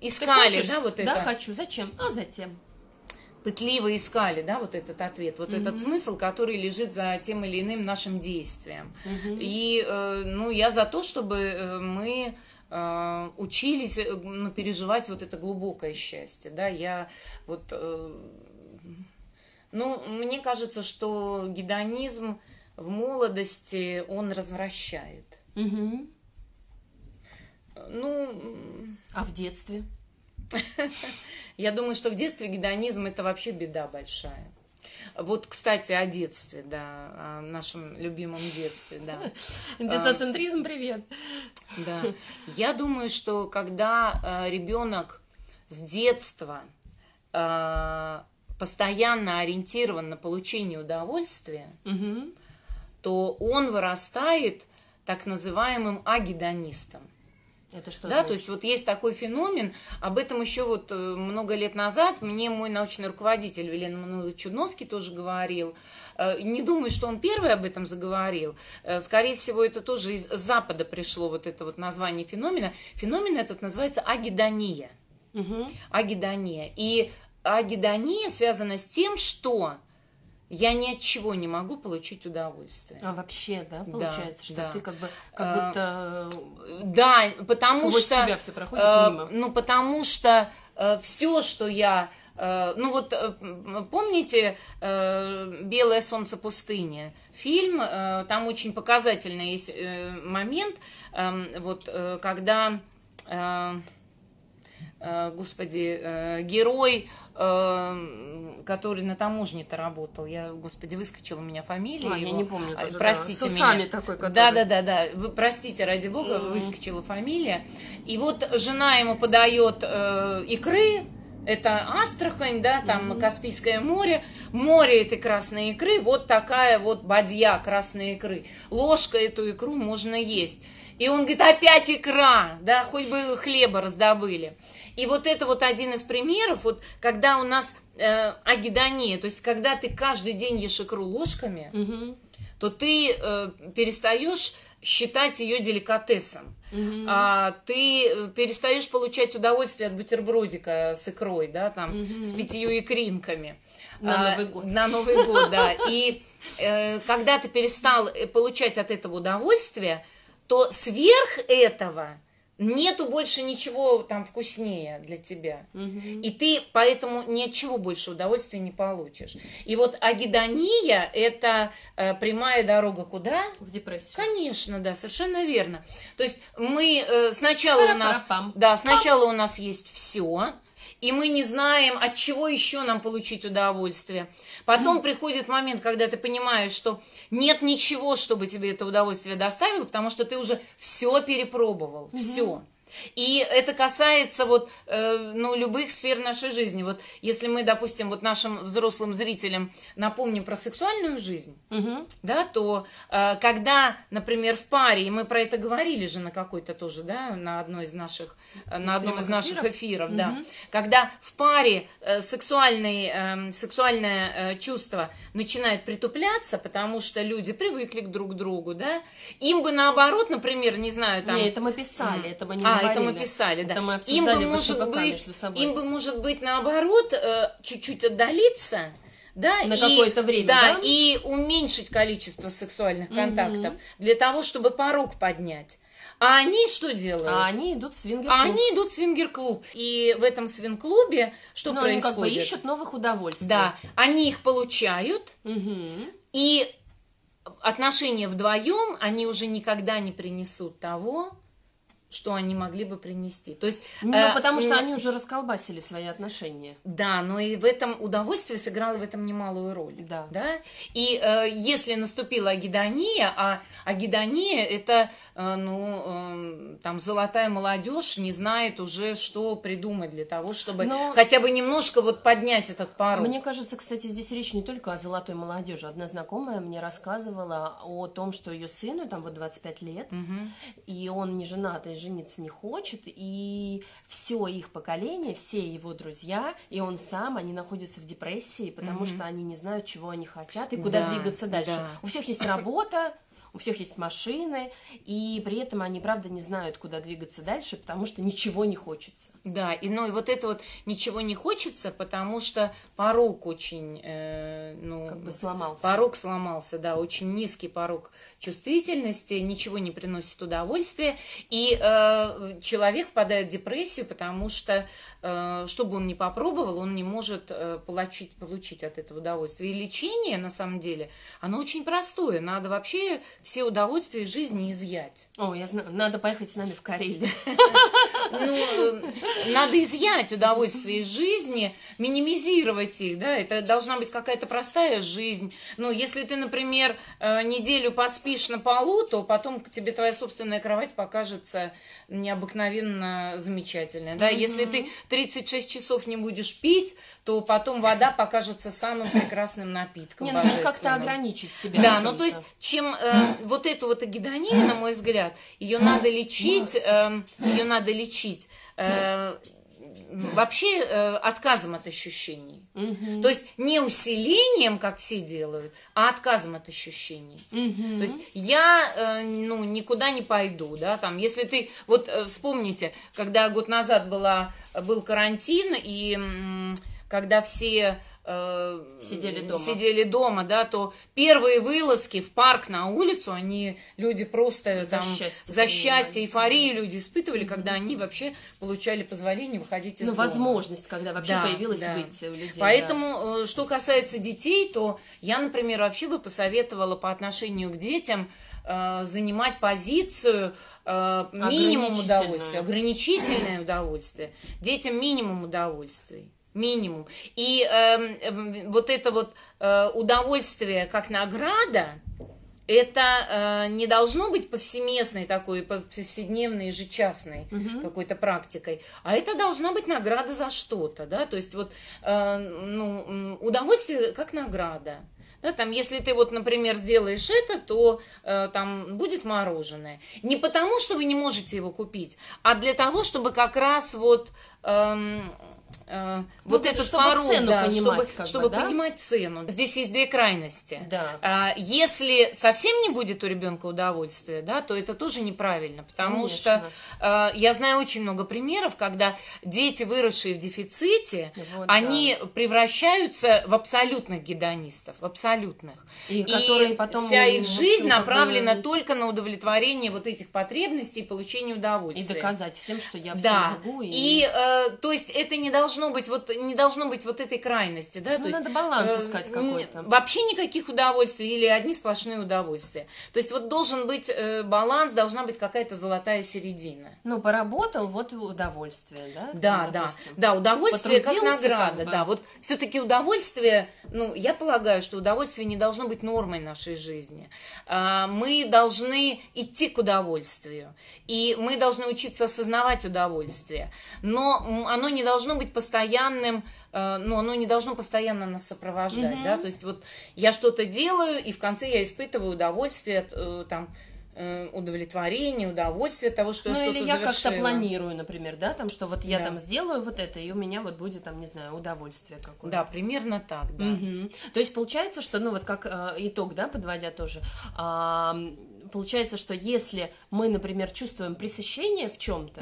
искали, хочешь? да, вот это. Да, хочу. Зачем? А затем. Пытливо искали, да, вот этот ответ, вот этот Мгм. смысл, который лежит за тем или иным нашим действием. Мгм. И, э, ну, я за то, чтобы э, мы э, учились ну, переживать вот это глубокое счастье, да, я вот, э, ну, мне кажется, что гедонизм в молодости, он развращает. Мгм. Ну, А в детстве? Я думаю, что в детстве гедонизм это вообще беда большая. Вот, кстати, о детстве, да, о нашем любимом детстве, да. Детоцентризм, привет. Да. Я думаю, что когда ребенок с детства э, постоянно ориентирован на получение удовольствия, Мгм. то он вырастает так называемым агедонистом. Это что Да, значит? то есть вот есть такой феномен, об этом еще вот э, много лет назад мне мой научный руководитель Велен Мануилович Чудновский тоже говорил. Э, Не думаю, что он первый об этом заговорил. Э, Скорее всего, это тоже из Запада пришло вот это вот название феномена. Феномен этот называется агидония. Мгм. Агидония. И агидония связана с тем, что я ни от чего не могу получить удовольствие. А вообще, да, получается, что да. ты как бы, как А, будто Да, потому что... тебя все проходит Э, мимо. Ну, потому что все, что я... э, ну, вот э, помните э, «Белое солнце пустыни»? Фильм, э, там очень показательный есть э, момент, эм, вот, э, когда... э, э, Господи, э, герой, э, который на таможне-то работал, я, господи, выскочила у меня фамилия. А, я его. не помню А, тоже, да. Простите С меня. усами такой, который. Да, да, да, да. Вы простите, ради бога, Мгм. выскочила фамилия. И вот жена ему подает э, икры. Это Астрахань, да, там Мгм. Каспийское море, море этой красной икры, вот такая вот бадья красной икры. Ложка эту икру можно есть. И он говорит, опять икра, да, хоть бы хлеба раздобыли. И вот это вот один из примеров, вот когда у нас э, агидония, то есть когда ты каждый день ешь икру ложками, Мгм. то ты э, перестаешь считать ее деликатесом. Мгм. А, ты перестаешь получать удовольствие от бутербродика с икрой, да, там, Мгм. с пятью икринками. На А, Новый год. На Новый год, да. И э, когда ты перестал э, получать от этого удовольствие, то сверх этого нету больше ничего там вкуснее для тебя. Мгм. И ты поэтому ни от чего больше удовольствия не получишь. И вот агидония – это э, прямая дорога куда? В депрессию. Конечно, да, совершенно верно. То есть мы э, сначала у нас, да, сначала у нас есть все, и мы не знаем, от чего еще нам получить удовольствие. Потом приходит момент, когда ты понимаешь, что нет ничего, чтобы тебе это удовольствие доставило, потому что ты уже все перепробовал, все. И это касается вот, э, ну, любых сфер нашей жизни. Вот если мы, допустим, вот нашим взрослым зрителям напомним про сексуальную жизнь, Мгм. да, то э, когда, например, в паре, и мы про это говорили же на какой-то тоже, да, на одной из наших, э, на одном из наших эфиров? эфиров, да, когда в паре сексуальный, сексуальное чувство начинает притупляться, потому что люди привыкли к друг другу, да, им бы наоборот, например, не знаю, там... Не, это мы писали, это мы не А. это мы писали, да. Это мы им бы может быть, им бы может быть наоборот э, чуть-чуть отдалиться, да, На и- какое-то время, да, да? и уменьшить количество сексуальных контактов для того, чтобы порог поднять. А они что делают? А они идут в свингер А они идут в свингер-клуб. И в этом свинг-клубе что Ну, они как бы происходит? ищут новых удовольствий. Да, они их получают, Мгм. и отношения вдвоем, они уже никогда не принесут того, что они могли бы принести. То есть, Ну, э, потому что м, они уже расколбасили свои отношения. Да, но и в этом удовольствие сыграло в этом немалую роль. Да. да? И э, если наступила агидония, а агидония это, э, ну, э, там, золотая молодежь не знает уже, что придумать для того, чтобы Но- хотя бы немножко вот поднять этот порог. Мне кажется, кстати, здесь речь не только о золотой молодежи. Одна знакомая мне рассказывала о том, что ее сыну, там вот 25 лет, и он не женат, и жениться не хочет, и все их поколение, все его друзья, и он сам, они находятся в депрессии, потому что они не знают, чего они хотят и куда Да, двигаться дальше. да. У всех есть работа, у всех есть машины, и при этом они, правда, не знают, куда двигаться дальше, потому что ничего не хочется. Да, и ну и вот это вот ничего не хочется, потому что порог очень, э, ну, Как бы сломался. Порог сломался, да, очень низкий порог чувствительности, ничего не приносит удовольствия, и э, человек впадает в депрессию, потому что, э, что бы он ни попробовал, он не может э, получить, получить от этого удовольствие. И лечение, на самом деле, оно очень простое, надо вообще все удовольствия из жизни изъять. О, я знаю, надо поехать с нами в Карелию. Ну, э, надо изъять удовольствие из жизни, минимизировать их, да, это должна быть какая-то простая жизнь. Ну, если ты, например, э, неделю поспишь на полу, то потом тебе твоя собственная кровать покажется необыкновенно замечательной, да. Если ты 36 часов не будешь пить, то потом вода покажется самым прекрасным напитком. Не, нужно как-то ограничить себя. Да, ну то есть, чем э, вот эту вот агидонию, на мой взгляд, ее надо лечить, ее надо лечить э, вообще э, отказом от ощущений. Мгм. То есть не усилением, как все делают, а отказом от ощущений. Мгм. То есть я э, ну, никуда не пойду, да, там, если ты, вот э, вспомните, когда год назад была, был карантин, и когда все э, Сидели дома. сидели дома, да, то первые вылазки в парк на улицу, они, люди просто За там, счастье за счастье, эйфорию люди испытывали, когда они вообще получали позволение выходить из Ну, дома. возможность, когда вообще Да, появилась да. выйти у людей. Поэтому, э, что касается детей, то я, например, вообще бы посоветовала по отношению к детям э, занимать позицию э, минимум удовольствия, ограничительное удовольствие. Детям минимум удовольствий. Минимум. И эм, эм, вот это вот э, удовольствие как награда, это э, не должно быть повсеместной такой, повседневной, ежечасной какой-то практикой, а это должна быть награда за что-то, да, то есть вот э, ну, удовольствие как награда. Да, там, если ты вот, например, сделаешь это, то э, там будет мороженое. Не потому, что вы не можете его купить, а для того, чтобы как раз вот эм, э, вот Ну, этот чтобы порог, цену да, понимать, чтобы, как бы, чтобы да? понимать цену. Здесь есть две крайности. Да. А, Если совсем не будет у ребенка удовольствия, да, то это тоже неправильно, потому Конечно. что э, я знаю очень много примеров, когда дети, выросшие в дефиците, Вот, они превращаются в абсолютных гедонистов, в абсолютных. И которые потом, вся их жизнь как бы- направлена только на удовлетворение вот этих потребностей и получение И удовольствия. доказать всем, что я все Да, могу. и, э, то есть это не должно быть вот не должно быть вот этой крайности, да, Ну, то есть надо баланс э, искать какой-то. Вообще никаких удовольствий или одни сплошные удовольствия. То есть вот должен быть э, баланс, должна быть какая-то золотая середина. Ну, поработал, вот удовольствие, да? Да, Ну, да, допустим. да, удовольствие как награда, как бы. да. Вот все-таки удовольствие, ну, я полагаю, что удовольствие не должно быть нормой нашей жизни. А, Мы должны идти к удовольствию, и мы должны учиться осознавать удовольствие, но оно не должно быть постоянным э, ну, оно не должно постоянно нас сопровождать, да, то есть вот я что-то делаю, и в конце я испытываю удовольствие, э, там, э, удовлетворение, удовольствие того, что Ну, я что-то или я как-то планирую, например, да, там, что вот я Да. там сделаю вот это, и у меня вот будет там, не знаю, удовольствие какое-то. Да, примерно так, да. Мгм. То есть получается, что, ну вот как э, итог, да, подводя тоже, м, получается, что если мы, например, чувствуем пресыщение в чем-то,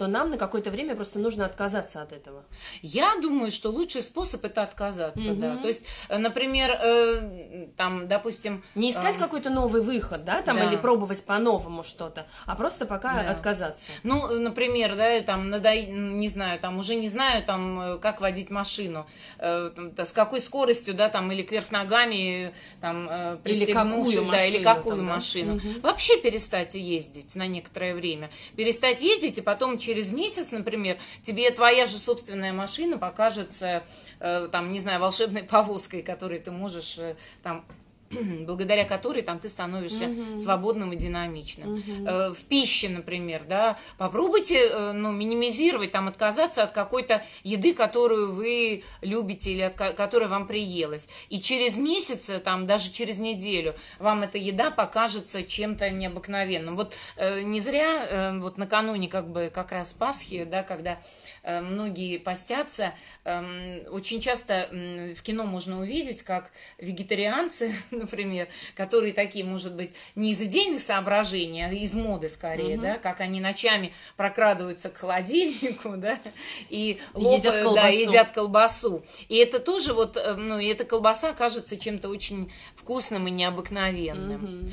то нам на какое-то время просто нужно отказаться от этого. Я думаю, что лучший способ это отказаться, да. То есть, э, например, э, там, допустим, Не искать а, какой-то новый выход, да, там, Да. или пробовать по-новому что-то, а просто пока Да. отказаться. Ну, например, да, там, надо, не знаю, там, уже не знаю, там, э, как водить машину, э, там, с какой скоростью, да, там, или кверх ногами, там, э, Или какую да, или машину какую там, да? машину. Вообще перестать ездить на некоторое время. Перестать ездить, и потом через месяц, например, тебе твоя же собственная машина покажется, э, там, не знаю, волшебной повозкой, которой ты можешь, э, там, благодаря которой там ты становишься свободным и динамичным. Э, В пище, например, да, попробуйте, э, ну, минимизировать, там, отказаться от какой-то еды, которую вы любите или от ко- которая вам приелась. И через месяц, э, там, даже через неделю вам эта еда покажется чем-то необыкновенным. Вот не зря вот накануне как бы как раз Пасхи, да, когда многие постятся, эм, очень часто в кино можно увидеть, как вегетарианцы, например, которые такие, может быть, не из идейных соображений, а из моды скорее, да, как они ночами прокрадываются к холодильнику, да, и лопают, да, колбасу. едят колбасу. И это тоже вот, э, ну, и эта колбаса кажется чем-то очень вкусным и необыкновенным.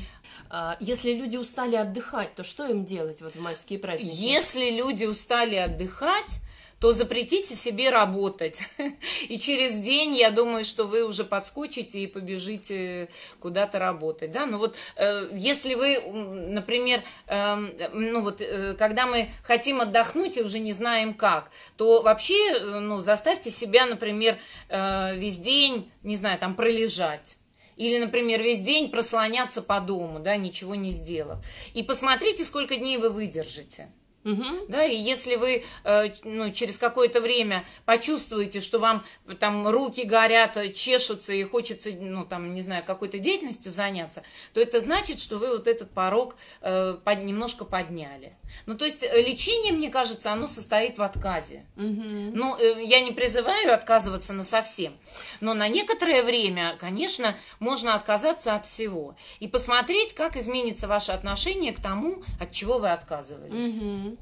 А, Если люди устали отдыхать, то что им делать вот в майские праздники? Если люди устали отдыхать, то запретите себе работать. И через день, я думаю, что вы уже подскочите и побежите куда-то работать. Да? Ну вот, э, если вы, например, эм, ну вот, э, когда мы хотим отдохнуть и уже не знаем как, то вообще, э, ну, заставьте себя, например, весь день, не знаю, там, пролежать. Или, например, весь день прослоняться по дому, да, ничего не сделав. И посмотрите, сколько дней вы выдержите. Мгм. Да, и если вы э, ну, через какое-то время почувствуете, что вам там руки горят, э, чешутся и хочется, ну, там, не знаю, какой-то деятельностью заняться, то это значит, что вы вот этот порог э, под- немножко подняли. Ну, то есть э, лечение, мне кажется, оно состоит в отказе. Ну, э, я не призываю отказываться на совсем, но на некоторое время, конечно, можно отказаться от всего и посмотреть, как изменится ваше отношение к тому, от чего вы отказывались. Мгм.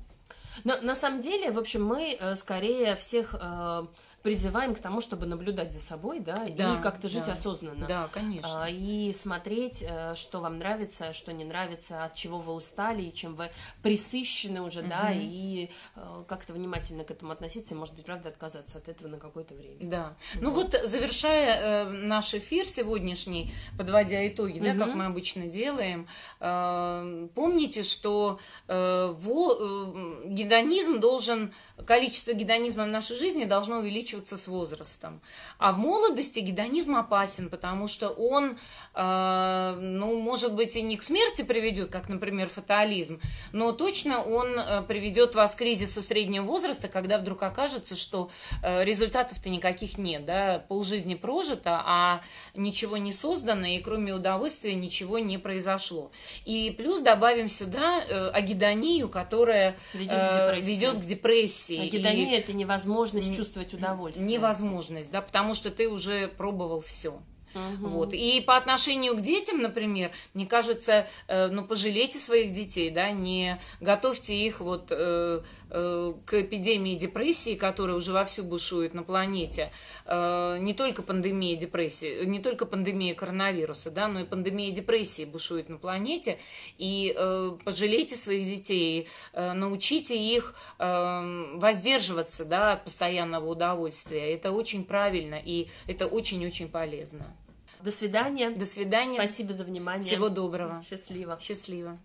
Но на самом деле, в общем, мы э, скорее всех э, призываем к тому, чтобы наблюдать за собой, да, Да, и как-то жить да. осознанно. Да, конечно. А, И смотреть, э, что вам нравится, что не нравится, от чего вы устали, и чем вы присыщены уже, да, и э, как-то внимательно к этому относиться, и, может быть, правда, отказаться от этого на какое-то время. Да. Ну вот, завершая э, наш эфир сегодняшний, подводя итоги, да, как мы обычно делаем, э, помните, что э, во- э, гедонизм должен, количество гедонизма в нашей жизни должно увеличиваться заканчиваться с возрастом. А в молодости гедонизм опасен, потому что он, э, ну, может быть, и не к смерти приведет, как, например, фатализм, но точно он э, приведет вас к кризису среднего возраста, когда вдруг окажется, что э, результатов-то никаких нет, да, полжизни прожито, а ничего не создано, и кроме удовольствия ничего не произошло. И плюс добавим сюда э, агидонию, которая ведет, э, к, ведет к депрессии. Агидония – это невозможность чувствовать удовольствие. Невозможность, да, потому что ты уже пробовал все. Угу. Вот. И по отношению к детям, например, мне кажется, э, ну, пожалейте своих детей, да, не готовьте их вот э, э, к эпидемии депрессии, которая уже вовсю бушует на планете. Э, не только пандемия депрессии, не только пандемия коронавируса, да, но и пандемия депрессии бушует на планете. И э, пожалейте своих детей, э, научите их э, воздерживаться, да, от постоянного удовольствия. Это очень правильно и это очень-очень полезно. До свидания. До свидания. Спасибо за внимание. Всего доброго. Счастливо. Счастливо.